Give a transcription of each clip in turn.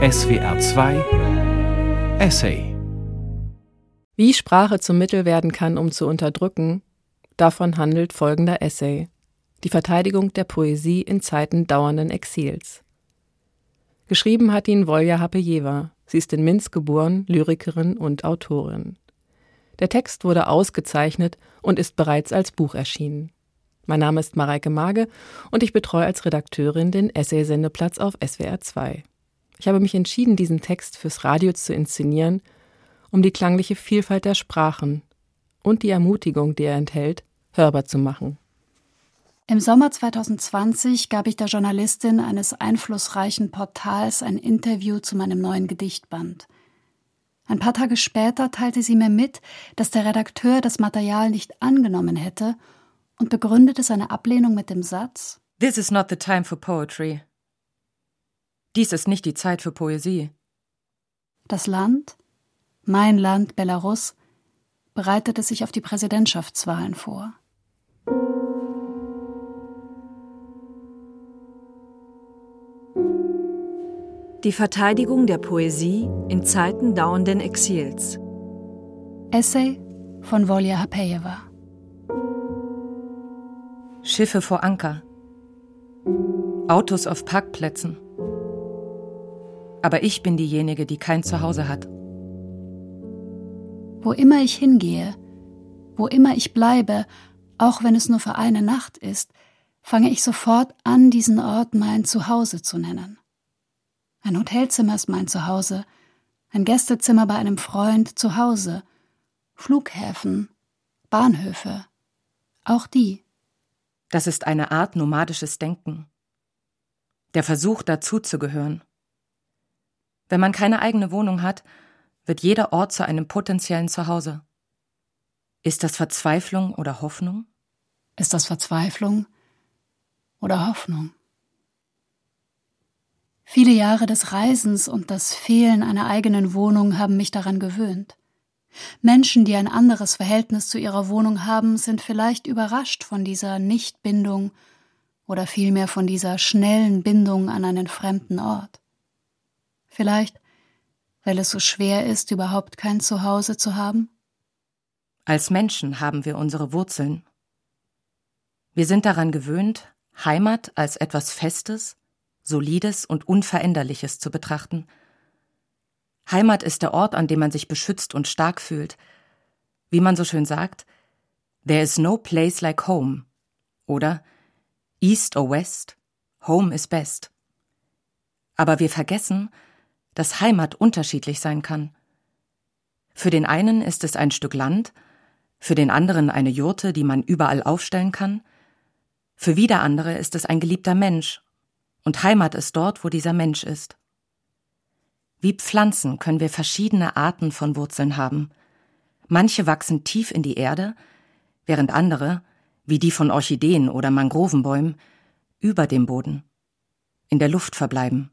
SWR 2 Essay Wie Sprache zum Mittel werden kann, um zu unterdrücken, davon handelt folgender Essay. Die Verteidigung der Poesie in Zeiten dauernden Exils. Geschrieben hat ihn Volja Hapejewa. Sie ist in Minsk geboren, Lyrikerin und Autorin. Der Text wurde ausgezeichnet und ist bereits als Buch erschienen. Mein Name ist Mareike Mage und ich betreue als Redakteurin den Essay-Sendeplatz auf SWR 2. Ich habe mich entschieden, diesen Text fürs Radio zu inszenieren, um die klangliche Vielfalt der Sprachen und die Ermutigung, die er enthält, hörbar zu machen. Im Sommer 2020 gab ich der Journalistin eines einflussreichen Portals ein Interview zu meinem neuen Gedichtband. Ein paar Tage später teilte sie mir mit, dass der Redakteur das Material nicht angenommen hätte und begründete seine Ablehnung mit dem Satz This is not the time for poetry. Dies ist nicht die Zeit für Poesie. Das Land, mein Land Belarus, bereitete sich auf die Präsidentschaftswahlen vor. Die Verteidigung der Poesie in Zeiten dauernden Exils. Essay von Volja Hapejewa. Schiffe vor Anker. Autos auf Parkplätzen. Aber ich bin diejenige, die kein Zuhause hat. Wo immer ich hingehe, wo immer ich bleibe, auch wenn es nur für eine Nacht ist, fange ich sofort an, diesen Ort mein Zuhause zu nennen. Ein Hotelzimmer ist mein Zuhause, ein Gästezimmer bei einem Freund zu Hause, Flughäfen, Bahnhöfe, auch die. Das ist eine Art nomadisches Denken. Der Versuch, dazuzugehören. Wenn man keine eigene Wohnung hat, wird jeder Ort zu einem potenziellen Zuhause. Ist das Verzweiflung oder Hoffnung? Ist das Verzweiflung oder Hoffnung? Viele Jahre des Reisens und das Fehlen einer eigenen Wohnung haben mich daran gewöhnt. Menschen, die ein anderes Verhältnis zu ihrer Wohnung haben, sind vielleicht überrascht von dieser Nichtbindung oder vielmehr von dieser schnellen Bindung an einen fremden Ort. Vielleicht, weil es so schwer ist, überhaupt kein Zuhause zu haben? Als Menschen haben wir unsere Wurzeln. Wir sind daran gewöhnt, Heimat als etwas Festes, Solides und Unveränderliches zu betrachten. Heimat ist der Ort, an dem man sich beschützt und stark fühlt. Wie man so schön sagt, There is no place like home. Oder East or West, Home is best. Aber wir vergessen, dass Heimat unterschiedlich sein kann. Für den einen ist es ein Stück Land, für den anderen eine Jurte, die man überall aufstellen kann, für wieder andere ist es ein geliebter Mensch, und Heimat ist dort, wo dieser Mensch ist. Wie Pflanzen können wir verschiedene Arten von Wurzeln haben. Manche wachsen tief in die Erde, während andere, wie die von Orchideen oder Mangrovenbäumen, über dem Boden, in der Luft verbleiben.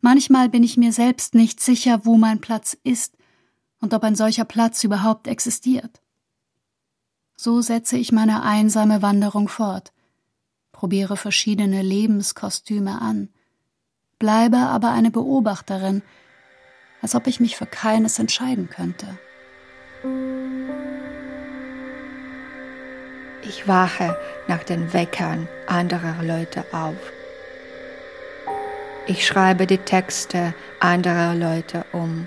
Manchmal bin ich mir selbst nicht sicher, wo mein Platz ist und ob ein solcher Platz überhaupt existiert. So setze ich meine einsame Wanderung fort, probiere verschiedene Lebenskostüme an, bleibe aber eine Beobachterin, als ob ich mich für keines entscheiden könnte. Ich wache nach den Weckern anderer Leute auf. Ich schreibe die Texte anderer Leute um.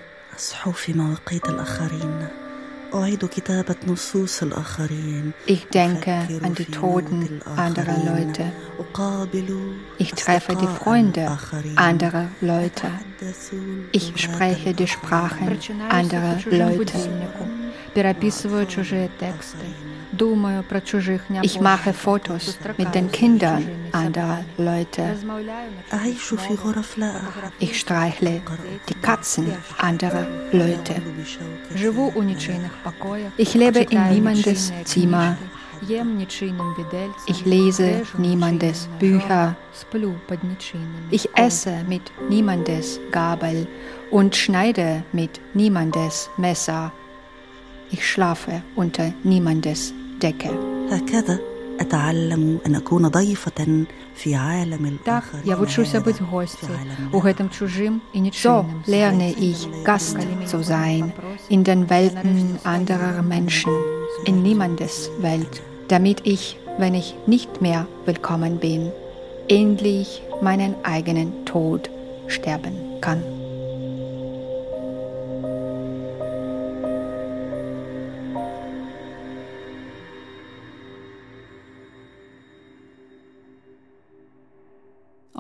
Ich denke an die Toten anderer Leute. Ich treffe die Freunde anderer Leute. Ich spreche die Sprachen anderer Leute. Ich mache Fotos mit den Kindern anderer Leute. Ich streichle die Katzen anderer Leute. Ich lebe in niemandes Zimmer. Ich lese niemandes Bücher. Ich esse mit niemandes Gabel und schneide mit niemandes Messer. Ich schlafe unter niemandes Decke. Так, я вчуся бути гостем у гэтым чужим и нечужим. So lerne ich, Gast zu sein in den Welten anderer Menschen, in niemandes Welt, damit ich, wenn ich nicht mehr willkommen bin, endlich meinen eigenen Tod sterben kann.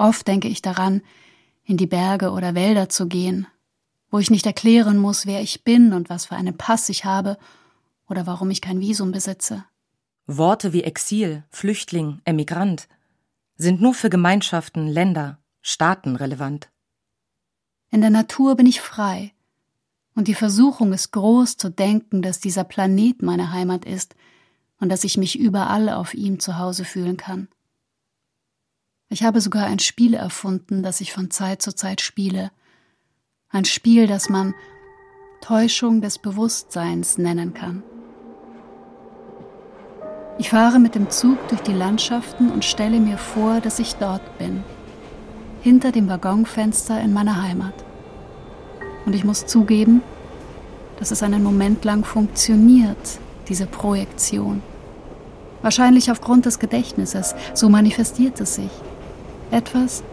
Oft denke ich daran, in die Berge oder Wälder zu gehen, wo ich nicht erklären muss, wer ich bin und was für einen Pass ich habe oder warum ich kein Visum besitze. Worte wie Exil, Flüchtling, Emigrant sind nur für Gemeinschaften, Länder, Staaten relevant. In der Natur bin ich frei, und die Versuchung ist groß zu denken, dass dieser Planet meine Heimat ist und dass ich mich überall auf ihm zu Hause fühlen kann. Ich habe sogar ein Spiel erfunden, das ich von Zeit zu Zeit spiele. Ein Spiel, das man Täuschung des Bewusstseins nennen kann. Ich fahre mit dem Zug durch die Landschaften und stelle mir vor, dass ich dort bin, hinter dem Waggonfenster in meiner Heimat. Und ich muss zugeben, dass es einen Moment lang funktioniert, diese Projektion. Wahrscheinlich aufgrund des Gedächtnisses, so manifestiert es sich. Etwas,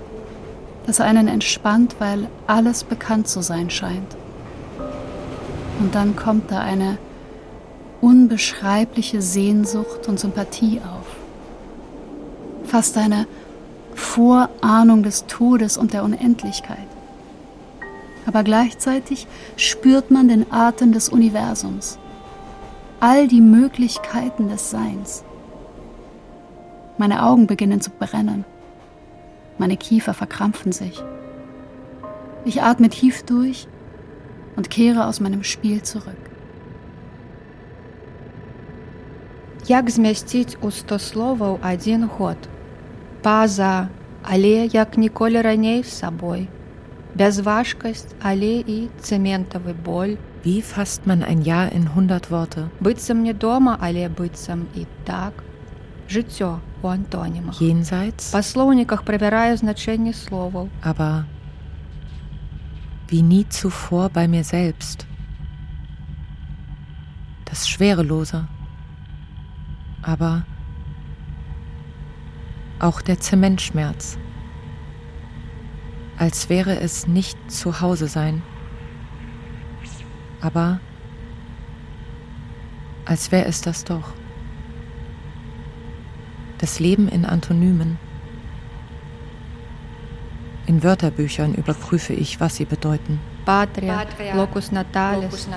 das einen entspannt, weil alles bekannt zu sein scheint. Und dann kommt da eine unbeschreibliche Sehnsucht und Sympathie auf. Fast eine Vorahnung des Todes und der Unendlichkeit. Aber gleichzeitig spürt man den Atem des Universums, all die Möglichkeiten des Seins. Meine Augen beginnen zu brennen. Meine Kiefer verkrampfen sich. Ich atme tief durch und kehre aus meinem Spiel zurück. Як змясціць у сто словаў адзін год. Паза, але як ніколі раней з сабой. Бязважкасць, але і цэментавы боль. Wie fasst man ein Jahr in 100 Worte? Быццам не дома, але быццам і так. Жыццё у антонімах. Jenseits? Па слоўніках правяраю значэнне словаў. Aber wie nie zuvor bei mir selbst. Das Schwerelose. Aber auch der Zementschmerz. Als wäre es nicht zu Hause sein. Aber als wäre es das doch. Das Leben in Antonymen. In Wörterbüchern überprüfe ich, was sie bedeuten. Patria, locus natalis,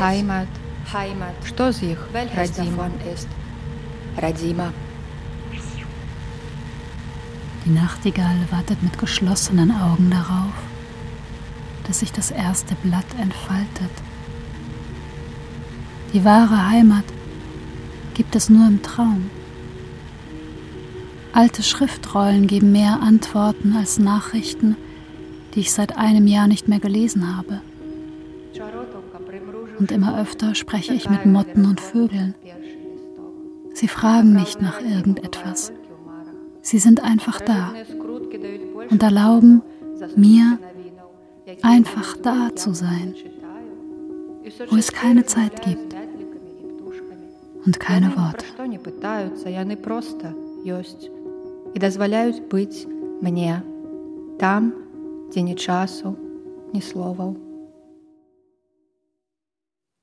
Heimat. Heimat. Что з їх Радима? Радима. Die Nachtigall wartet mit geschlossenen Augen darauf, dass sich das erste Blatt entfaltet. Die wahre Heimat gibt es nur im Traum. Alte Schriftrollen geben mehr Antworten als Nachrichten, die ich seit einem Jahr nicht mehr gelesen habe. Und immer öfter spreche ich mit Motten und Vögeln. Sie fragen nicht nach irgendetwas. Sie sind einfach da und erlauben mir, einfach da zu sein, wo es keine Zeit gibt und keine Worte і дазваляюць быць мне там, дзе ні часу, ні словаў.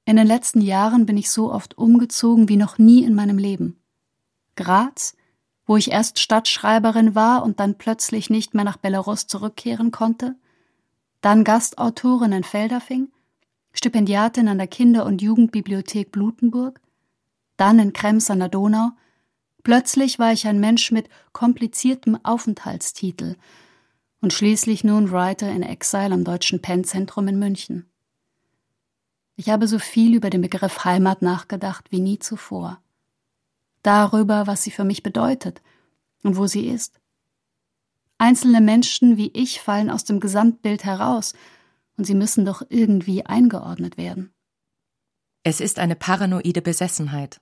In den letzten Jahren bin ich so oft umgezogen wie noch nie in meinem Leben. Graz, wo ich erst Stadtschreiberin war und dann plötzlich nicht mehr nach Belarus zurückkehren konnte, dann Gastautorin in Felderfing, Stipendiatin an der Kinder- und Jugendbibliothek Blutenburg, dann in Krems an der Donau Plötzlich war ich ein Mensch mit kompliziertem Aufenthaltstitel und schließlich nun Writer in Exile am Deutschen Pennzentrum in München. Ich habe so viel über den Begriff Heimat nachgedacht wie nie zuvor. Darüber, was sie für mich bedeutet und wo sie ist. Einzelne Menschen wie ich fallen aus dem Gesamtbild heraus und sie müssen doch irgendwie eingeordnet werden. Es ist eine paranoide Besessenheit.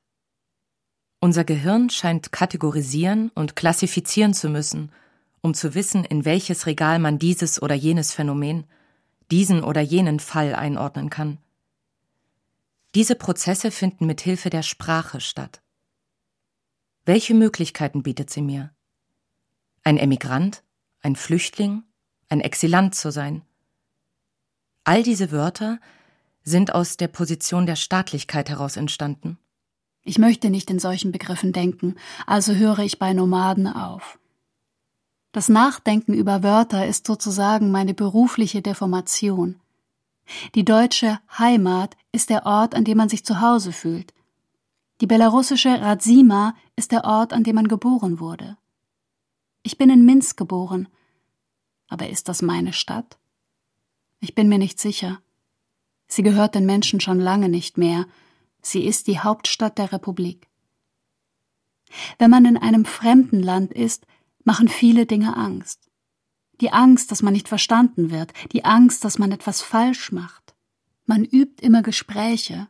Unser Gehirn scheint kategorisieren und klassifizieren zu müssen, um zu wissen, in welches Regal man dieses oder jenes Phänomen, diesen oder jenen Fall einordnen kann. Diese Prozesse finden mit Hilfe der Sprache statt. Welche Möglichkeiten bietet sie mir? Ein Emigrant, ein Flüchtling, ein Exilant zu sein. All diese Wörter sind aus der Position der Staatlichkeit heraus entstanden. Ich möchte nicht in solchen Begriffen denken, also höre ich bei Nomaden auf. Das Nachdenken über Wörter ist sozusagen meine berufliche Deformation. Die deutsche Heimat ist der Ort, an dem man sich zu Hause fühlt. Die belarussische Radzima ist der Ort, an dem man geboren wurde. Ich bin in Minsk geboren. Aber ist das meine Stadt? Ich bin mir nicht sicher. Sie gehört den Menschen schon lange nicht mehr. Sie ist die Hauptstadt der Republik. Wenn man in einem fremden Land ist, machen viele Dinge Angst. Die Angst, dass man nicht verstanden wird, die Angst, dass man etwas falsch macht. Man übt immer Gespräche,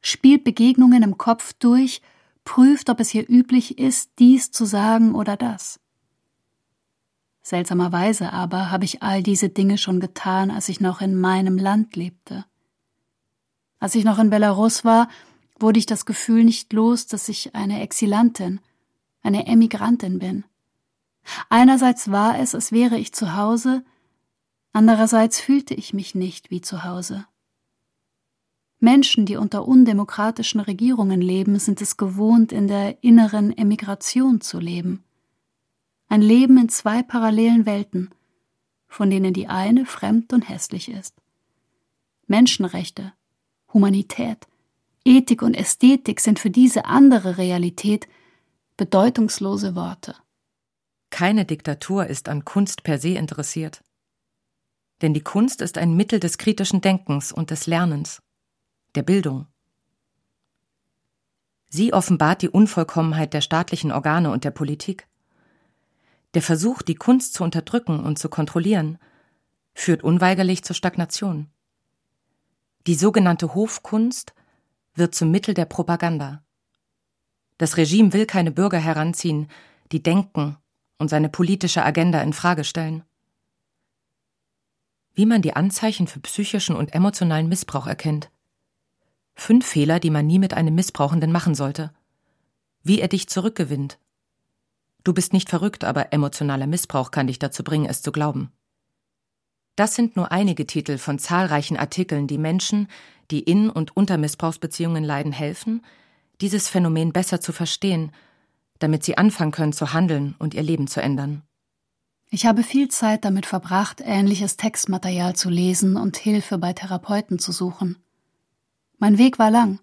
spielt Begegnungen im Kopf durch, prüft, ob es hier üblich ist, dies zu sagen oder das. Seltsamerweise aber habe ich all diese Dinge schon getan, als ich noch in meinem Land lebte. Als ich noch in Belarus war, wurde ich das Gefühl nicht los, dass ich eine Exilantin, eine Emigrantin bin. Einerseits war es, als wäre ich zu Hause, andererseits fühlte ich mich nicht wie zu Hause. Menschen, die unter undemokratischen Regierungen leben, sind es gewohnt, in der inneren Emigration zu leben. Ein Leben in zwei parallelen Welten, von denen die eine fremd und hässlich ist. Menschenrechte, Humanität, Ethik und Ästhetik sind für diese andere Realität bedeutungslose Worte. Keine Diktatur ist an Kunst per se interessiert. Denn die Kunst ist ein Mittel des kritischen Denkens und des Lernens, der Bildung. Sie offenbart die Unvollkommenheit der staatlichen Organe und der Politik. Der Versuch, die Kunst zu unterdrücken und zu kontrollieren, führt unweigerlich zur Stagnation. Die sogenannte Hofkunst wird zum Mittel der Propaganda. Das Regime will keine Bürger heranziehen, die denken und seine politische Agenda in Frage stellen. Wie man die Anzeichen für psychischen und emotionalen Missbrauch erkennt. Fünf Fehler, die man nie mit einem Missbrauchenden machen sollte. Wie er dich zurückgewinnt. Du bist nicht verrückt, aber emotionaler Missbrauch kann dich dazu bringen, es zu glauben. Das sind nur einige Titel von zahlreichen Artikeln, die Menschen, die in und unter Missbrauchsbeziehungen leiden, helfen, dieses Phänomen besser zu verstehen damit sie anfangen können zu handeln und ihr Leben zu ändern. Ich habe viel Zeit damit verbracht, ähnliches Textmaterial zu lesen und Hilfe bei Therapeuten zu suchen. Mein Weg war lang,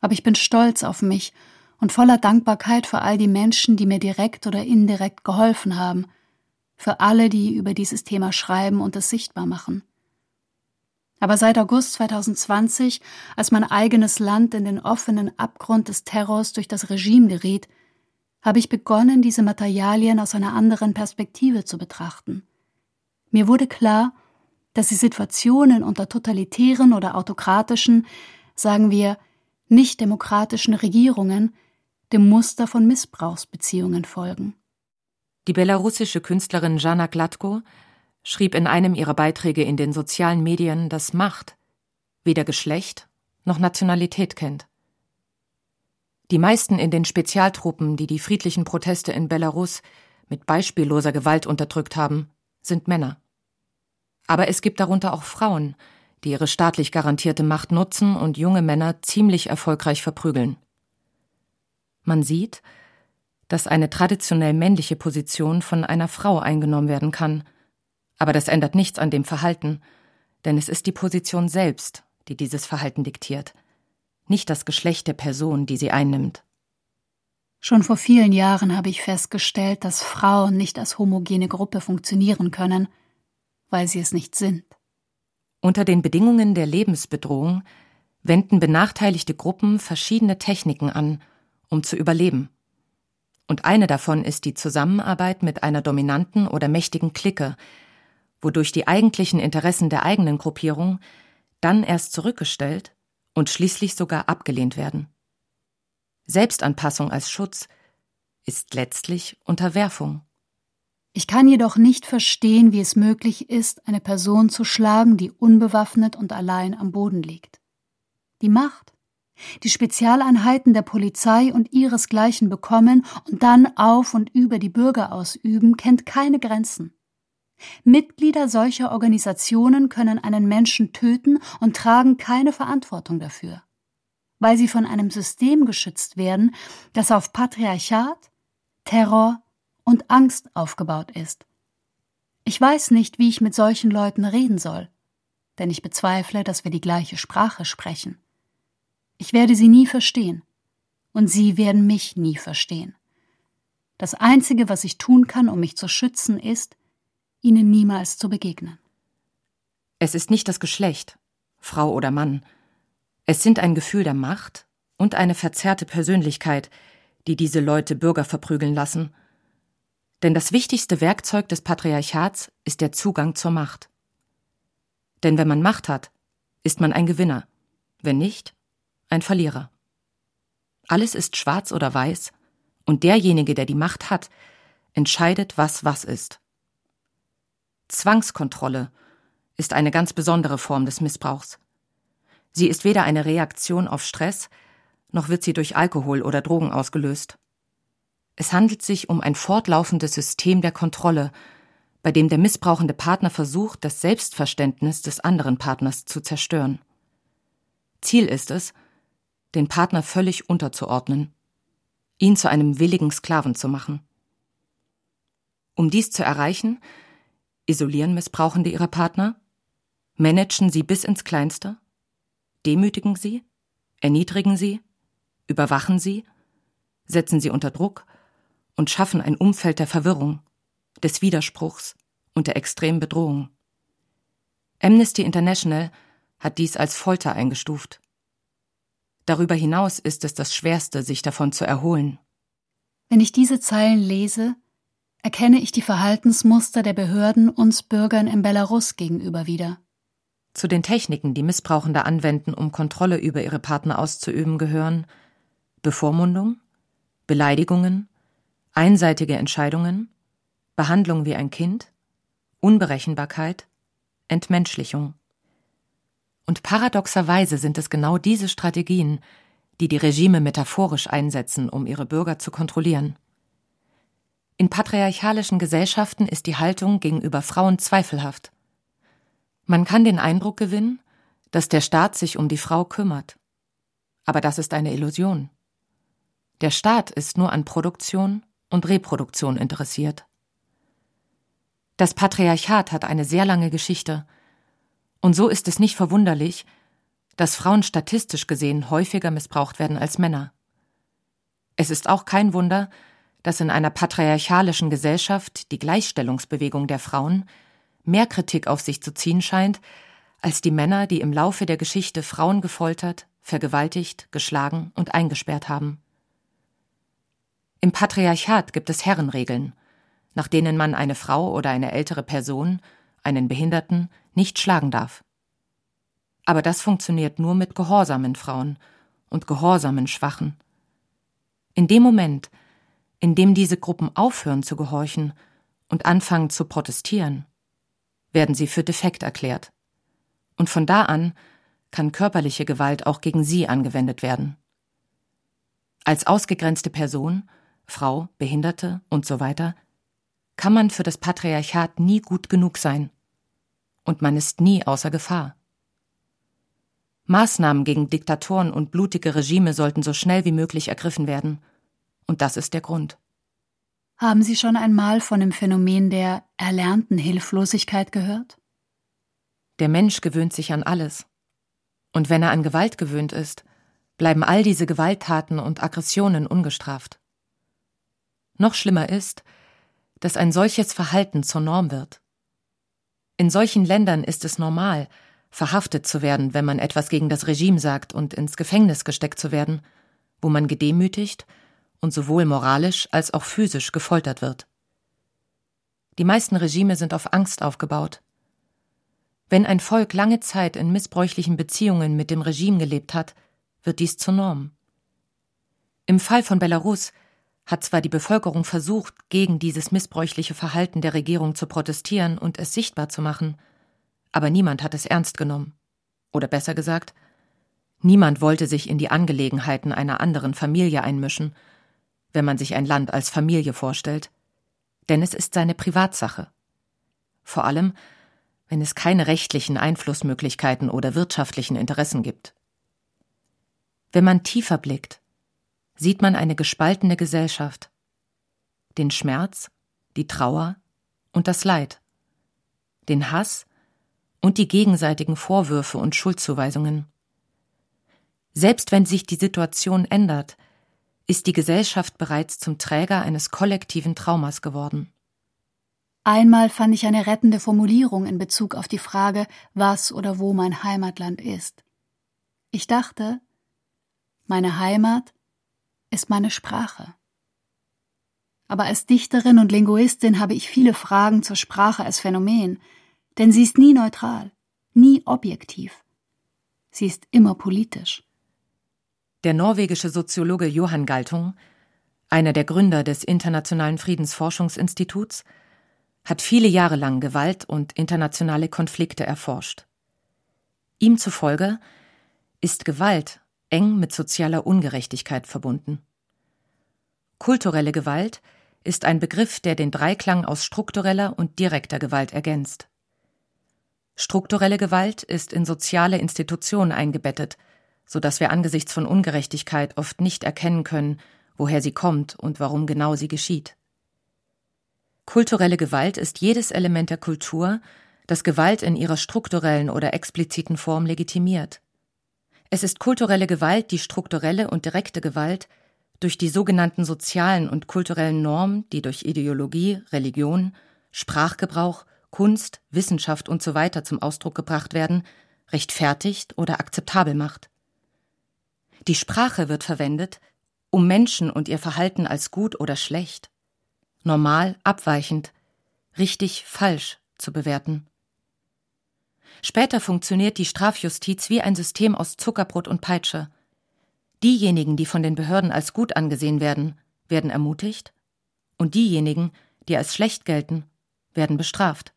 aber ich bin stolz auf mich und voller Dankbarkeit für all die Menschen, die mir direkt oder indirekt geholfen haben, für alle, die über dieses Thema schreiben und es sichtbar machen. Aber seit August 2020, als mein eigenes Land in den offenen Abgrund des Terrors durch das Regime geriet, habe ich begonnen, diese Materialien aus einer anderen Perspektive zu betrachten. Mir wurde klar, dass die Situationen unter totalitären oder autokratischen, sagen wir, nicht demokratischen Regierungen dem Muster von Missbrauchsbeziehungen folgen. Die belarussische Künstlerin Jana Glatko schrieb in einem ihrer Beiträge in den sozialen Medien, dass Macht weder Geschlecht noch Nationalität kennt. Die meisten in den Spezialtruppen, die die friedlichen Proteste in Belarus mit beispielloser Gewalt unterdrückt haben, sind Männer. Aber es gibt darunter auch Frauen, die ihre staatlich garantierte Macht nutzen und junge Männer ziemlich erfolgreich verprügeln. Man sieht, dass eine traditionell männliche Position von einer Frau eingenommen werden kann, aber das ändert nichts an dem Verhalten, denn es ist die Position selbst, die dieses Verhalten diktiert nicht das Geschlecht der Person, die sie einnimmt. Schon vor vielen Jahren habe ich festgestellt, dass Frauen nicht als homogene Gruppe funktionieren können, weil sie es nicht sind. Unter den Bedingungen der Lebensbedrohung wenden benachteiligte Gruppen verschiedene Techniken an, um zu überleben. Und eine davon ist die Zusammenarbeit mit einer dominanten oder mächtigen Clique, wodurch die eigentlichen Interessen der eigenen Gruppierung dann erst zurückgestellt und schließlich sogar abgelehnt werden. Selbstanpassung als Schutz ist letztlich Unterwerfung. Ich kann jedoch nicht verstehen, wie es möglich ist, eine Person zu schlagen, die unbewaffnet und allein am Boden liegt. Die Macht, die Spezialeinheiten der Polizei und ihresgleichen bekommen und dann auf und über die Bürger ausüben, kennt keine Grenzen. Mitglieder solcher Organisationen können einen Menschen töten und tragen keine Verantwortung dafür, weil sie von einem System geschützt werden, das auf Patriarchat, Terror und Angst aufgebaut ist. Ich weiß nicht, wie ich mit solchen Leuten reden soll, denn ich bezweifle, dass wir die gleiche Sprache sprechen. Ich werde sie nie verstehen, und sie werden mich nie verstehen. Das Einzige, was ich tun kann, um mich zu schützen, ist, ihnen niemals zu begegnen. Es ist nicht das Geschlecht, Frau oder Mann. Es sind ein Gefühl der Macht und eine verzerrte Persönlichkeit, die diese Leute Bürger verprügeln lassen. Denn das wichtigste Werkzeug des Patriarchats ist der Zugang zur Macht. Denn wenn man Macht hat, ist man ein Gewinner, wenn nicht, ein Verlierer. Alles ist schwarz oder weiß, und derjenige, der die Macht hat, entscheidet, was was ist. Zwangskontrolle ist eine ganz besondere Form des Missbrauchs. Sie ist weder eine Reaktion auf Stress, noch wird sie durch Alkohol oder Drogen ausgelöst. Es handelt sich um ein fortlaufendes System der Kontrolle, bei dem der missbrauchende Partner versucht, das Selbstverständnis des anderen Partners zu zerstören. Ziel ist es, den Partner völlig unterzuordnen, ihn zu einem willigen Sklaven zu machen. Um dies zu erreichen, isolieren Missbrauchende ihre Partner, managen sie bis ins Kleinste, demütigen sie, erniedrigen sie, überwachen sie, setzen sie unter Druck und schaffen ein Umfeld der Verwirrung, des Widerspruchs und der extremen Bedrohung. Amnesty International hat dies als Folter eingestuft. Darüber hinaus ist es das Schwerste, sich davon zu erholen. Wenn ich diese Zeilen lese, erkenne ich die Verhaltensmuster der Behörden uns Bürgern in Belarus gegenüber wieder. Zu den Techniken, die Missbrauchende anwenden, um Kontrolle über ihre Partner auszuüben, gehören Bevormundung, Beleidigungen, einseitige Entscheidungen, Behandlung wie ein Kind, Unberechenbarkeit, Entmenschlichung. Und paradoxerweise sind es genau diese Strategien, die die Regime metaphorisch einsetzen, um ihre Bürger zu kontrollieren. In patriarchalischen Gesellschaften ist die Haltung gegenüber Frauen zweifelhaft. Man kann den Eindruck gewinnen, dass der Staat sich um die Frau kümmert. Aber das ist eine Illusion. Der Staat ist nur an Produktion und Reproduktion interessiert. Das Patriarchat hat eine sehr lange Geschichte, und so ist es nicht verwunderlich, dass Frauen statistisch gesehen häufiger missbraucht werden als Männer. Es ist auch kein Wunder, dass in einer patriarchalischen Gesellschaft die Gleichstellungsbewegung der Frauen mehr Kritik auf sich zu ziehen scheint, als die Männer, die im Laufe der Geschichte Frauen gefoltert, vergewaltigt, geschlagen und eingesperrt haben. Im Patriarchat gibt es Herrenregeln, nach denen man eine Frau oder eine ältere Person, einen Behinderten, nicht schlagen darf. Aber das funktioniert nur mit gehorsamen Frauen und gehorsamen Schwachen. In dem Moment, indem diese Gruppen aufhören zu gehorchen und anfangen zu protestieren, werden sie für defekt erklärt. Und von da an kann körperliche Gewalt auch gegen sie angewendet werden. Als ausgegrenzte Person, Frau, Behinderte und so weiter, kann man für das Patriarchat nie gut genug sein. Und man ist nie außer Gefahr. Maßnahmen gegen Diktatoren und blutige Regime sollten so schnell wie möglich ergriffen werden – und das ist der Grund. Haben Sie schon einmal von dem Phänomen der erlernten Hilflosigkeit gehört? Der Mensch gewöhnt sich an alles. Und wenn er an Gewalt gewöhnt ist, bleiben all diese Gewalttaten und Aggressionen ungestraft. Noch schlimmer ist, dass ein solches Verhalten zur Norm wird. In solchen Ländern ist es normal, verhaftet zu werden, wenn man etwas gegen das Regime sagt und ins Gefängnis gesteckt zu werden, wo man gedemütigt und sowohl moralisch als auch physisch gefoltert wird. Die meisten Regime sind auf Angst aufgebaut. Wenn ein Volk lange Zeit in missbräuchlichen Beziehungen mit dem Regime gelebt hat, wird dies zur Norm. Im Fall von Belarus hat zwar die Bevölkerung versucht, gegen dieses missbräuchliche Verhalten der Regierung zu protestieren und es sichtbar zu machen, aber niemand hat es ernst genommen. Oder besser gesagt, niemand wollte sich in die Angelegenheiten einer anderen Familie einmischen, wenn man sich ein Land als Familie vorstellt, denn es ist seine Privatsache. Vor allem, wenn es keine rechtlichen Einflussmöglichkeiten oder wirtschaftlichen Interessen gibt. Wenn man tiefer blickt, sieht man eine gespaltene Gesellschaft, den Schmerz, die Trauer und das Leid, den Hass und die gegenseitigen Vorwürfe und Schuldzuweisungen. Selbst wenn sich die Situation ändert, ist die Gesellschaft bereits zum Träger eines kollektiven Traumas geworden. Einmal fand ich eine rettende Formulierung in Bezug auf die Frage, was oder wo mein Heimatland ist. Ich dachte, meine Heimat ist meine Sprache. Aber als Dichterin und Linguistin habe ich viele Fragen zur Sprache als Phänomen, denn sie ist nie neutral, nie objektiv. Sie ist immer politisch. Der norwegische Soziologe Johann Galtung, einer der Gründer des Internationalen Friedensforschungsinstituts, hat viele Jahre lang Gewalt und internationale Konflikte erforscht. Ihm zufolge ist Gewalt eng mit sozialer Ungerechtigkeit verbunden. Kulturelle Gewalt ist ein Begriff, der den Dreiklang aus struktureller und direkter Gewalt ergänzt. Strukturelle Gewalt ist in soziale Institutionen eingebettet, so dass wir angesichts von Ungerechtigkeit oft nicht erkennen können, woher sie kommt und warum genau sie geschieht. Kulturelle Gewalt ist jedes Element der Kultur, das Gewalt in ihrer strukturellen oder expliziten Form legitimiert. Es ist kulturelle Gewalt, die strukturelle und direkte Gewalt durch die sogenannten sozialen und kulturellen Normen, die durch Ideologie, Religion, Sprachgebrauch, Kunst, Wissenschaft usw. So zum Ausdruck gebracht werden, rechtfertigt oder akzeptabel macht. Die Sprache wird verwendet, um Menschen und ihr Verhalten als gut oder schlecht, normal, abweichend, richtig, falsch zu bewerten. Später funktioniert die Strafjustiz wie ein System aus Zuckerbrot und Peitsche. Diejenigen, die von den Behörden als gut angesehen werden, werden ermutigt, und diejenigen, die als schlecht gelten, werden bestraft.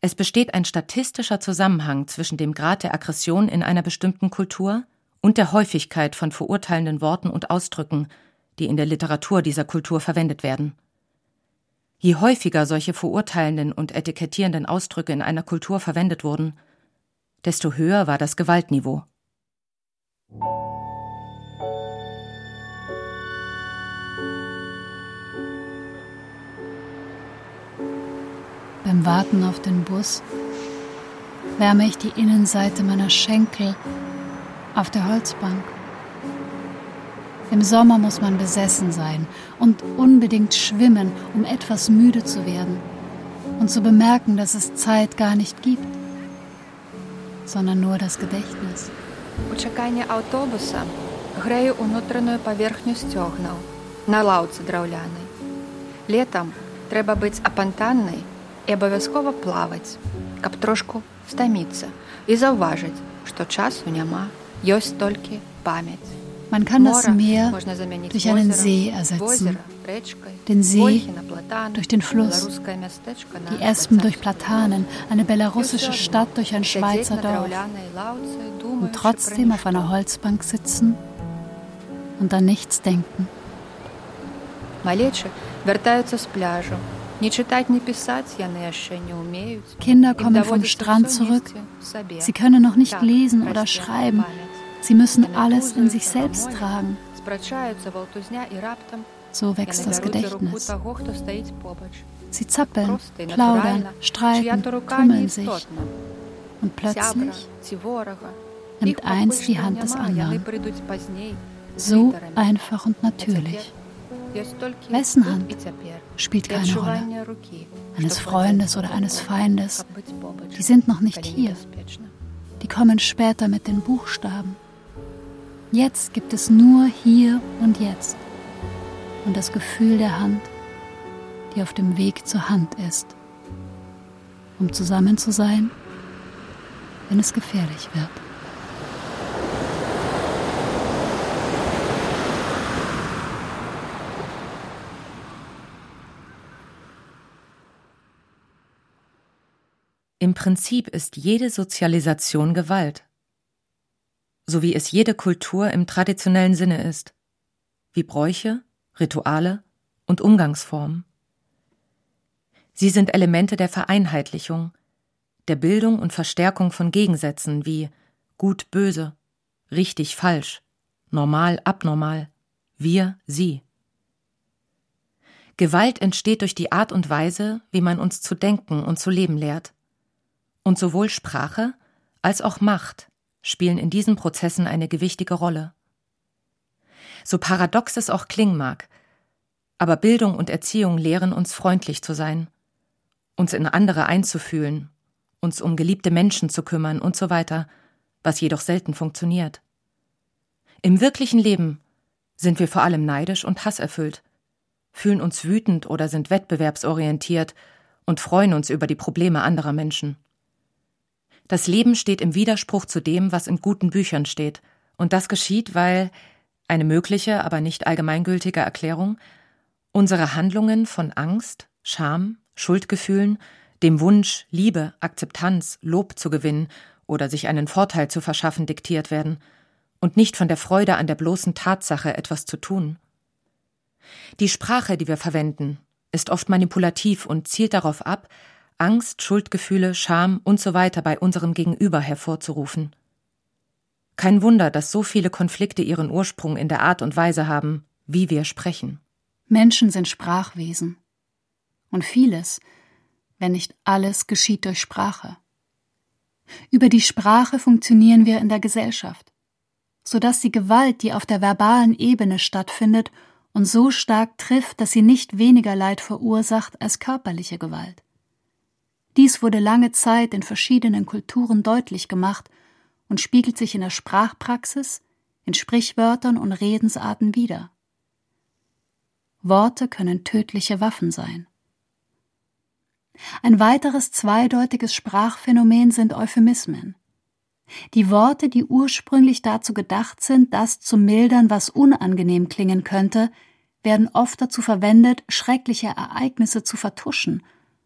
Es besteht ein statistischer Zusammenhang zwischen dem Grad der Aggression in einer bestimmten Kultur und der Häufigkeit von verurteilenden Worten und Ausdrücken, die in der Literatur dieser Kultur verwendet werden. Je häufiger solche verurteilenden und etikettierenden Ausdrücke in einer Kultur verwendet wurden, desto höher war das Gewaltniveau. Beim Warten auf den Bus wärme ich die Innenseite meiner Schenkel auf der Holzbank. Im Sommer muss man besessen sein und unbedingt schwimmen, um etwas müde zu werden und zu bemerken, dass es Zeit gar nicht gibt, sondern nur das Gedächtnis. У чеканні автобуса грею внутрішню поверхню стегнаў на лаўцы драўлянай. Летам трэба быць апантаннай і абавязкова плаваць, каб трошку стаміцца і заўважыць, што часу няма, ёсць толькі памяць. Man kann das Meer durch einen See ersetzen, den See durch den Fluss, die Espen durch Platanen, eine belarussische Stadt durch ein Schweizer Dorf. und trotzdem auf einer Holzbank sitzen und an nichts denken. Kinder kommen vom Strand zurück. Sie können noch nicht lesen oder schreiben. Sie müssen alles in sich selbst tragen. So wächst das Gedächtnis. Sie zappeln, plaudern, streiten, tummeln sich. Und plötzlich nimmt eins die Hand des anderen. So einfach und natürlich. Wessen Hand spielt keine Rolle. Eines Freundes oder eines Feindes. Die sind noch nicht hier. Die kommen später mit den Buchstaben. Jetzt gibt es nur hier und jetzt und das Gefühl der Hand, die auf dem Weg zur Hand ist, um zusammen zu sein, wenn es gefährlich wird. Im Prinzip ist jede Sozialisation Gewalt so wie es jede Kultur im traditionellen Sinne ist, wie Bräuche, Rituale und Umgangsformen. Sie sind Elemente der Vereinheitlichung, der Bildung und Verstärkung von Gegensätzen wie gut böse, richtig falsch, normal abnormal, wir sie. Gewalt entsteht durch die Art und Weise, wie man uns zu denken und zu leben lehrt. Und sowohl Sprache als auch Macht spielen in diesen Prozessen eine gewichtige Rolle. So paradox es auch klingen mag, aber Bildung und Erziehung lehren uns freundlich zu sein, uns in andere einzufühlen, uns um geliebte Menschen zu kümmern und so weiter, was jedoch selten funktioniert. Im wirklichen Leben sind wir vor allem neidisch und hasserfüllt, fühlen uns wütend oder sind wettbewerbsorientiert und freuen uns über die Probleme anderer Menschen. Das Leben steht im Widerspruch zu dem, was in guten Büchern steht, und das geschieht, weil eine mögliche, aber nicht allgemeingültige Erklärung unsere Handlungen von Angst, Scham, Schuldgefühlen, dem Wunsch, Liebe, Akzeptanz, Lob zu gewinnen oder sich einen Vorteil zu verschaffen diktiert werden und nicht von der Freude an der bloßen Tatsache, etwas zu tun. Die Sprache, die wir verwenden, ist oft manipulativ und zielt darauf ab, Angst, Schuldgefühle, Scham und so weiter bei unserem Gegenüber hervorzurufen. Kein Wunder, dass so viele Konflikte ihren Ursprung in der Art und Weise haben, wie wir sprechen. Menschen sind Sprachwesen. Und vieles, wenn nicht alles, geschieht durch Sprache. Über die Sprache funktionieren wir in der Gesellschaft, sodass die Gewalt, die auf der verbalen Ebene stattfindet, uns so stark trifft, dass sie nicht weniger Leid verursacht als körperliche Gewalt. Dies wurde lange Zeit in verschiedenen Kulturen deutlich gemacht und spiegelt sich in der Sprachpraxis, in Sprichwörtern und Redensarten wider. Worte können tödliche Waffen sein. Ein weiteres zweideutiges Sprachphänomen sind Euphemismen. Die Worte, die ursprünglich dazu gedacht sind, das zu mildern, was unangenehm klingen könnte, werden oft dazu verwendet, schreckliche Ereignisse zu vertuschen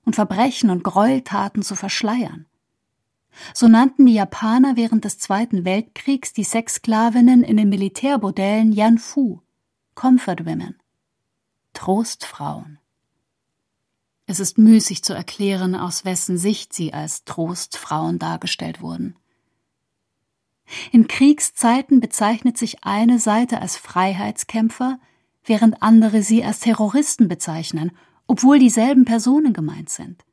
und Verbrechen und Gräueltaten zu verschleiern. So nannten die Japaner während des Zweiten Weltkriegs die Sexsklavinnen in den Militärbordellen Yanfu, Comfort Women, Trostfrauen. Es ist müßig zu erklären, aus wessen Sicht sie als Trostfrauen dargestellt wurden. In Kriegszeiten bezeichnet sich eine Seite als Freiheitskämpfer, während andere sie als Terroristen bezeichnen obwohl dieselben Personen gemeint sind.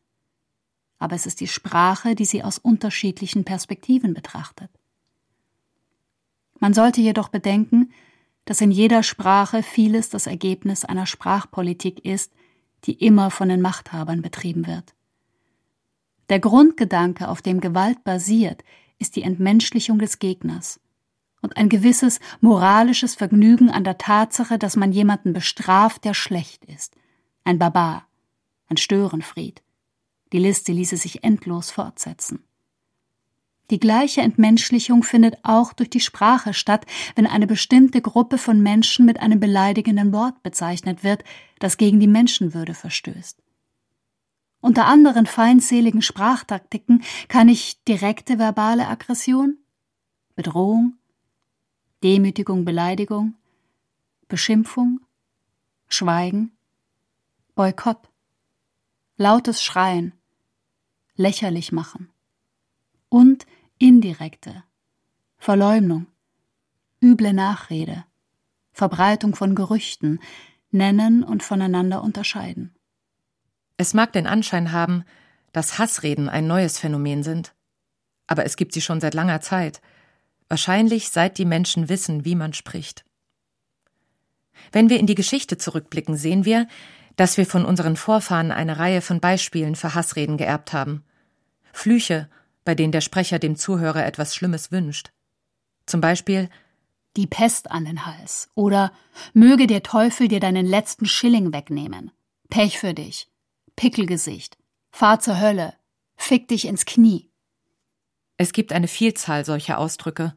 Aber es ist die Sprache, die sie aus unterschiedlichen Perspektiven betrachtet. Man sollte jedoch bedenken, dass in jeder Sprache vieles das Ergebnis einer Sprachpolitik ist, die immer von den Machthabern betrieben wird. Der Grundgedanke, auf dem Gewalt basiert, ist die Entmenschlichung des Gegners und ein gewisses moralisches Vergnügen an der Tatsache, dass man jemanden bestraft, der schlecht ist, ein Barbar, ein Störenfried. Die Liste ließe sich endlos fortsetzen. Die gleiche Entmenschlichung findet auch durch die Sprache statt, wenn eine bestimmte Gruppe von Menschen mit einem beleidigenden Wort bezeichnet wird, das gegen die Menschenwürde verstößt. Unter anderen feindseligen Sprachtaktiken kann ich direkte verbale Aggression, Bedrohung, Demütigung, Beleidigung, Beschimpfung, Schweigen, Boykott, lautes Schreien, lächerlich machen. Und indirekte Verleumdung, üble Nachrede, Verbreitung von Gerüchten, nennen und voneinander unterscheiden. Es mag den Anschein haben, dass Hassreden ein neues Phänomen sind, aber es gibt sie schon seit langer Zeit, wahrscheinlich seit die Menschen wissen, wie man spricht. Wenn wir in die Geschichte zurückblicken, sehen wir, dass wir von unseren Vorfahren eine Reihe von Beispielen für Hassreden geerbt haben. Flüche, bei denen der Sprecher dem Zuhörer etwas Schlimmes wünscht. Zum Beispiel Die Pest an den Hals oder Möge der Teufel dir deinen letzten Schilling wegnehmen. Pech für dich. Pickelgesicht. Fahr zur Hölle. Fick dich ins Knie. Es gibt eine Vielzahl solcher Ausdrücke.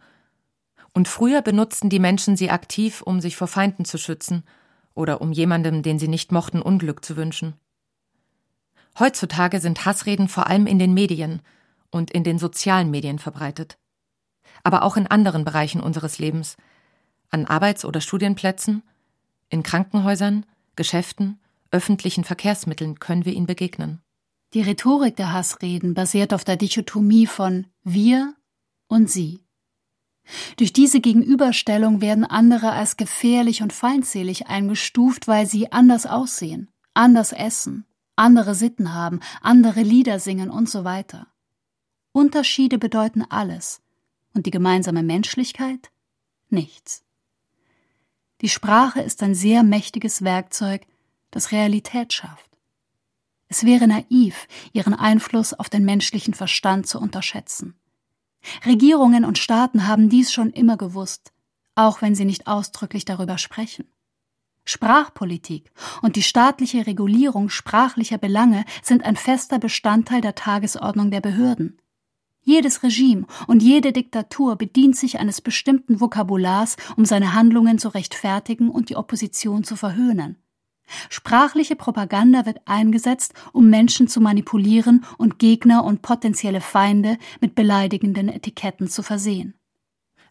Und früher benutzten die Menschen sie aktiv, um sich vor Feinden zu schützen oder um jemandem, den sie nicht mochten, Unglück zu wünschen. Heutzutage sind Hassreden vor allem in den Medien, und in den sozialen Medien verbreitet. Aber auch in anderen Bereichen unseres Lebens, an Arbeits- oder Studienplätzen, in Krankenhäusern, Geschäften, öffentlichen Verkehrsmitteln können wir ihn begegnen. Die Rhetorik der Hassreden basiert auf der Dichotomie von wir und sie. Durch diese Gegenüberstellung werden andere als gefährlich und feindselig eingestuft, weil sie anders aussehen, anders essen, andere Sitten haben, andere Lieder singen und so weiter. Unterschiede bedeuten alles und die gemeinsame Menschlichkeit nichts. Die Sprache ist ein sehr mächtiges Werkzeug, das Realität schafft. Es wäre naiv, ihren Einfluss auf den menschlichen Verstand zu unterschätzen. Regierungen und Staaten haben dies schon immer gewusst, auch wenn sie nicht ausdrücklich darüber sprechen. Sprachpolitik und die staatliche Regulierung sprachlicher Belange sind ein fester Bestandteil der Tagesordnung der Behörden. Jedes Regime und jede Diktatur bedient sich eines bestimmten Vokabulars, um seine Handlungen zu rechtfertigen und die Opposition zu verhöhnen. Sprachliche Propaganda wird eingesetzt, um Menschen zu manipulieren und Gegner und potenzielle Feinde mit beleidigenden Etiketten zu versehen.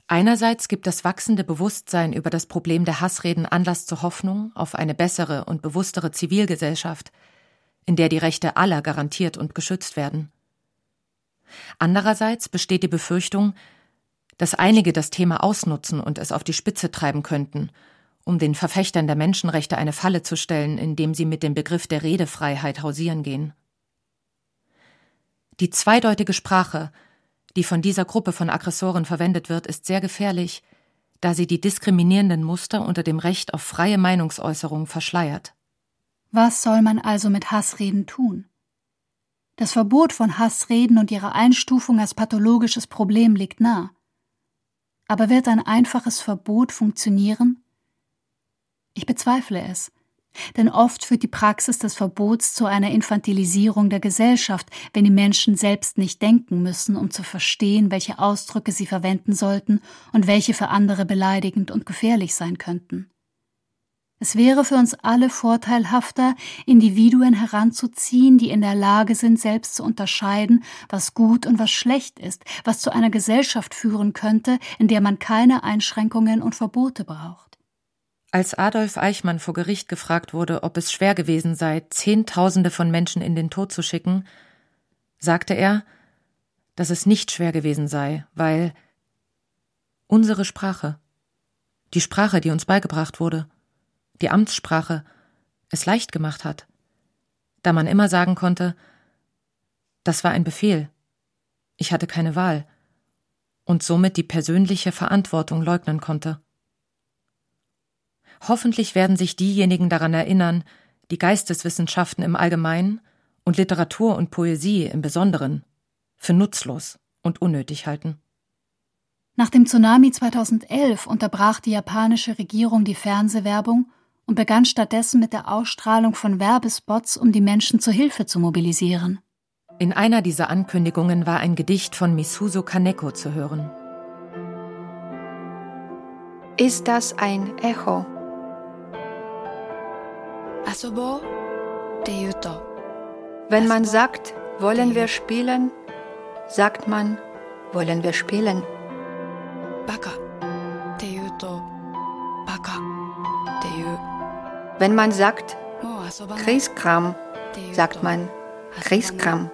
Einerseits gibt das wachsende Bewusstsein über das Problem der Hassreden Anlass zur Hoffnung auf eine bessere und bewusstere Zivilgesellschaft, in der die Rechte aller garantiert und geschützt werden. Andererseits besteht die Befürchtung, dass einige das Thema ausnutzen und es auf die Spitze treiben könnten, um den Verfechtern der Menschenrechte eine Falle zu stellen, indem sie mit dem Begriff der Redefreiheit hausieren gehen. Die zweideutige Sprache, die von dieser Gruppe von Aggressoren verwendet wird, ist sehr gefährlich, da sie die diskriminierenden Muster unter dem Recht auf freie Meinungsäußerung verschleiert. Was soll man also mit Hassreden tun? Das Verbot von Hassreden und ihre Einstufung als pathologisches Problem liegt nah. Aber wird ein einfaches Verbot funktionieren? Ich bezweifle es, denn oft führt die Praxis des Verbots zu einer Infantilisierung der Gesellschaft, wenn die Menschen selbst nicht denken müssen, um zu verstehen, welche Ausdrücke sie verwenden sollten und welche für andere beleidigend und gefährlich sein könnten. Es wäre für uns alle vorteilhafter, Individuen heranzuziehen, die in der Lage sind, selbst zu unterscheiden, was gut und was schlecht ist, was zu einer Gesellschaft führen könnte, in der man keine Einschränkungen und Verbote braucht. Als Adolf Eichmann vor Gericht gefragt wurde, ob es schwer gewesen sei, Zehntausende von Menschen in den Tod zu schicken, sagte er, dass es nicht schwer gewesen sei, weil unsere Sprache, die Sprache, die uns beigebracht wurde, die Amtssprache, es leicht gemacht hat, da man immer sagen konnte, das war ein Befehl, ich hatte keine Wahl und somit die persönliche Verantwortung leugnen konnte. Hoffentlich werden sich diejenigen daran erinnern, die Geisteswissenschaften im Allgemeinen und Literatur und Poesie im Besonderen für nutzlos und unnötig halten. Nach dem Tsunami 2011 unterbrach die japanische Regierung die Fernsehwerbung und begann stattdessen mit der Ausstrahlung von Werbespots, um die Menschen zur Hilfe zu mobilisieren. In einer dieser Ankündigungen war ein Gedicht von Misuzu Kaneko zu hören. Ist das ein Echo? Wenn man sagt, wollen wir spielen, sagt man, wollen wir spielen. Wenn man sagt Kriegskram, sagt man Kriegskram.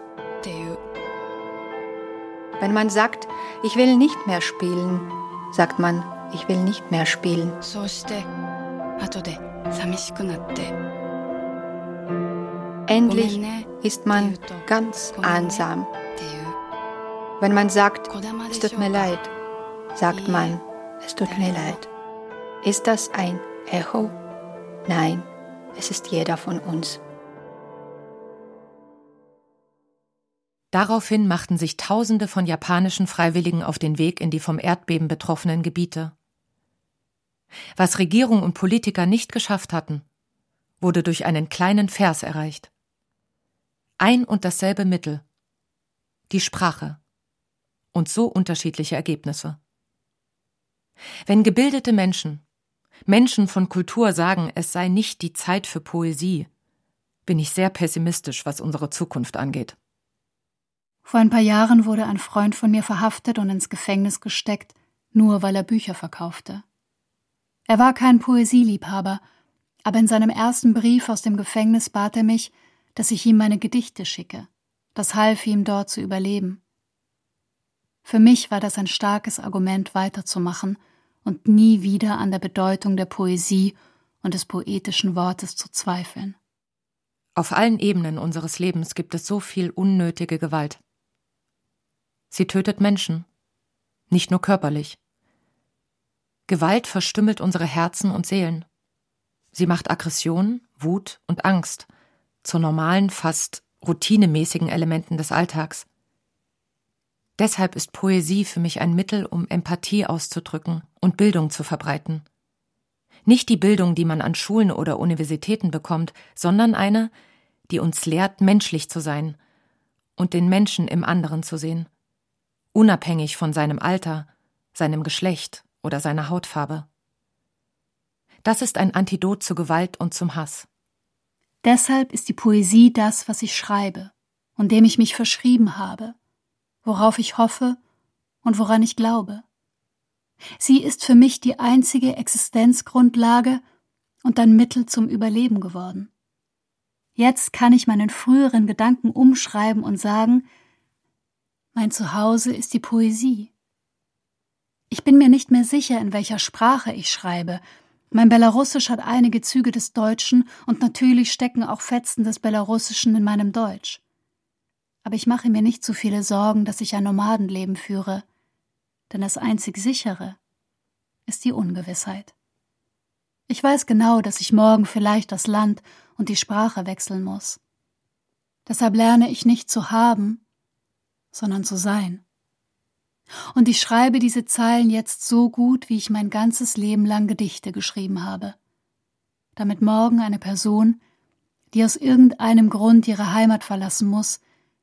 Wenn man sagt, ich will nicht mehr spielen, sagt man, ich will nicht mehr spielen. Endlich ist man ganz einsam. Wenn man sagt, es tut mir leid, sagt man, es tut mir leid. Ist das ein Echo? Nein, es ist jeder von uns. Daraufhin machten sich Tausende von japanischen Freiwilligen auf den Weg in die vom Erdbeben betroffenen Gebiete. Was Regierung und Politiker nicht geschafft hatten, wurde durch einen kleinen Vers erreicht. Ein und dasselbe Mittel, die Sprache, und so unterschiedliche Ergebnisse. Wenn gebildete Menschen Menschen von Kultur sagen, es sei nicht die Zeit für Poesie, bin ich sehr pessimistisch, was unsere Zukunft angeht. Vor ein paar Jahren wurde ein Freund von mir verhaftet und ins Gefängnis gesteckt, nur weil er Bücher verkaufte. Er war kein Poesieliebhaber, aber in seinem ersten Brief aus dem Gefängnis bat er mich, dass ich ihm meine Gedichte schicke. Das half ihm dort zu überleben. Für mich war das ein starkes Argument weiterzumachen und nie wieder an der Bedeutung der Poesie und des poetischen Wortes zu zweifeln. Auf allen Ebenen unseres Lebens gibt es so viel unnötige Gewalt. Sie tötet Menschen, nicht nur körperlich. Gewalt verstümmelt unsere Herzen und Seelen. Sie macht Aggression, Wut und Angst zu normalen, fast routinemäßigen Elementen des Alltags. Deshalb ist Poesie für mich ein Mittel, um Empathie auszudrücken und Bildung zu verbreiten. Nicht die Bildung, die man an Schulen oder Universitäten bekommt, sondern eine, die uns lehrt, menschlich zu sein und den Menschen im anderen zu sehen, unabhängig von seinem Alter, seinem Geschlecht oder seiner Hautfarbe. Das ist ein Antidot zu Gewalt und zum Hass. Deshalb ist die Poesie das, was ich schreibe und dem ich mich verschrieben habe, worauf ich hoffe und woran ich glaube. Sie ist für mich die einzige Existenzgrundlage und ein Mittel zum Überleben geworden. Jetzt kann ich meinen früheren Gedanken umschreiben und sagen, mein Zuhause ist die Poesie. Ich bin mir nicht mehr sicher, in welcher Sprache ich schreibe. Mein Belarussisch hat einige Züge des Deutschen und natürlich stecken auch Fetzen des Belarussischen in meinem Deutsch. Aber ich mache mir nicht zu viele Sorgen, dass ich ein Nomadenleben führe denn das einzig sichere ist die Ungewissheit. Ich weiß genau, dass ich morgen vielleicht das Land und die Sprache wechseln muss. Deshalb lerne ich nicht zu haben, sondern zu sein. Und ich schreibe diese Zeilen jetzt so gut, wie ich mein ganzes Leben lang Gedichte geschrieben habe, damit morgen eine Person, die aus irgendeinem Grund ihre Heimat verlassen muss,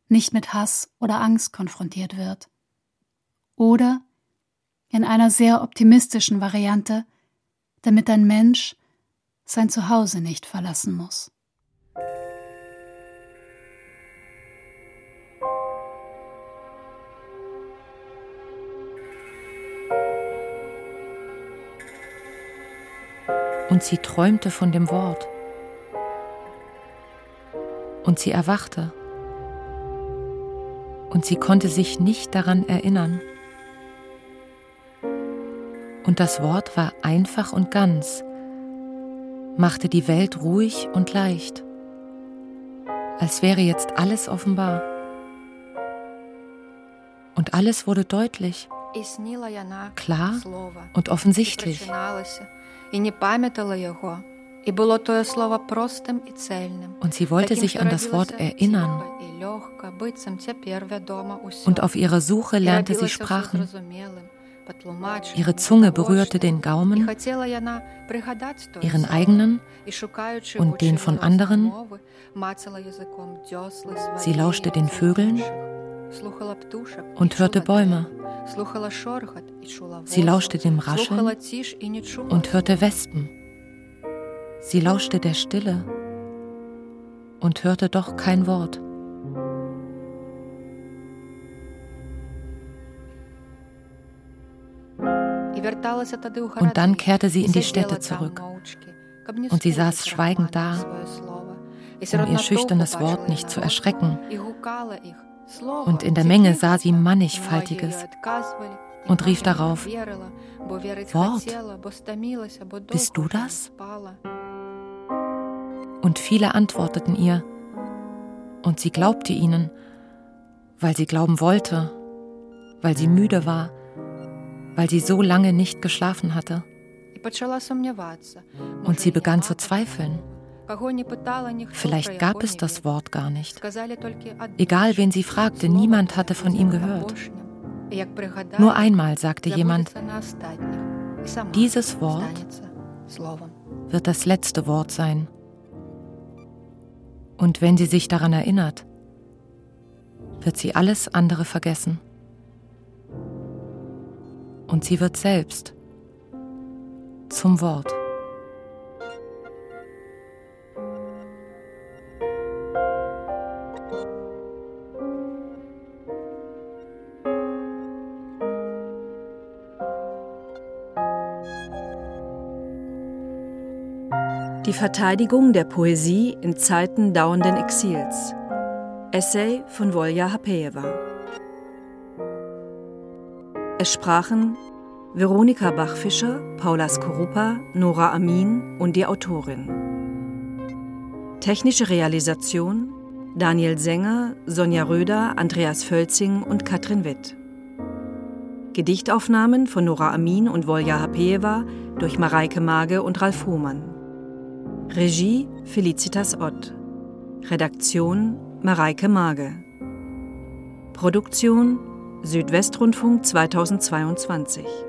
nicht mit Hass oder Angst konfrontiert wird. Oder in einer sehr optimistischen Variante, damit ein Mensch sein Zuhause nicht verlassen muss. Und sie träumte von dem Wort. Und sie erwachte. Und sie konnte sich nicht daran erinnern. Und das Wort war einfach und ganz, machte die Welt ruhig und leicht, als wäre jetzt alles offenbar. Und alles wurde deutlich, klar und offensichtlich. Und sie wollte sich an das Wort erinnern. Und auf ihrer Suche lernte sie Sprachen. Ihre Zunge berührte den Gaumen, ihren eigenen und den von anderen. Sie lauschte den Vögeln und hörte Bäume. Sie lauschte dem Rascheln und hörte Wespen. Sie lauschte der Stille und hörte doch kein Wort. Und dann kehrte sie in die Städte zurück. Und sie saß schweigend da, um ihr schüchternes Wort nicht zu erschrecken. Und in der Menge sah sie mannigfaltiges und rief darauf, Wort, bist du das? Und viele antworteten ihr, und sie glaubte ihnen, weil sie glauben wollte, weil sie müde war weil sie so lange nicht geschlafen hatte. Und sie begann zu zweifeln. Vielleicht gab es das Wort gar nicht. Egal wen sie fragte, niemand hatte von ihm gehört. Nur einmal sagte jemand, dieses Wort wird das letzte Wort sein. Und wenn sie sich daran erinnert, wird sie alles andere vergessen und sie wird selbst zum Wort. Die Verteidigung der Poesie in Zeiten dauernden Exils. Essay von Volja Hapejewa. Es sprachen Veronika Bachfischer, Paula Skorupa, Nora Amin und die Autorin. Technische Realisation Daniel Sänger, Sonja Röder, Andreas Völzing und Katrin Witt. Gedichtaufnahmen von Nora Amin und Volja Hapejewa durch Mareike Mage und Ralf Hohmann. Regie Felicitas Ott. Redaktion Mareike Mage. Produktion Südwestrundfunk 2022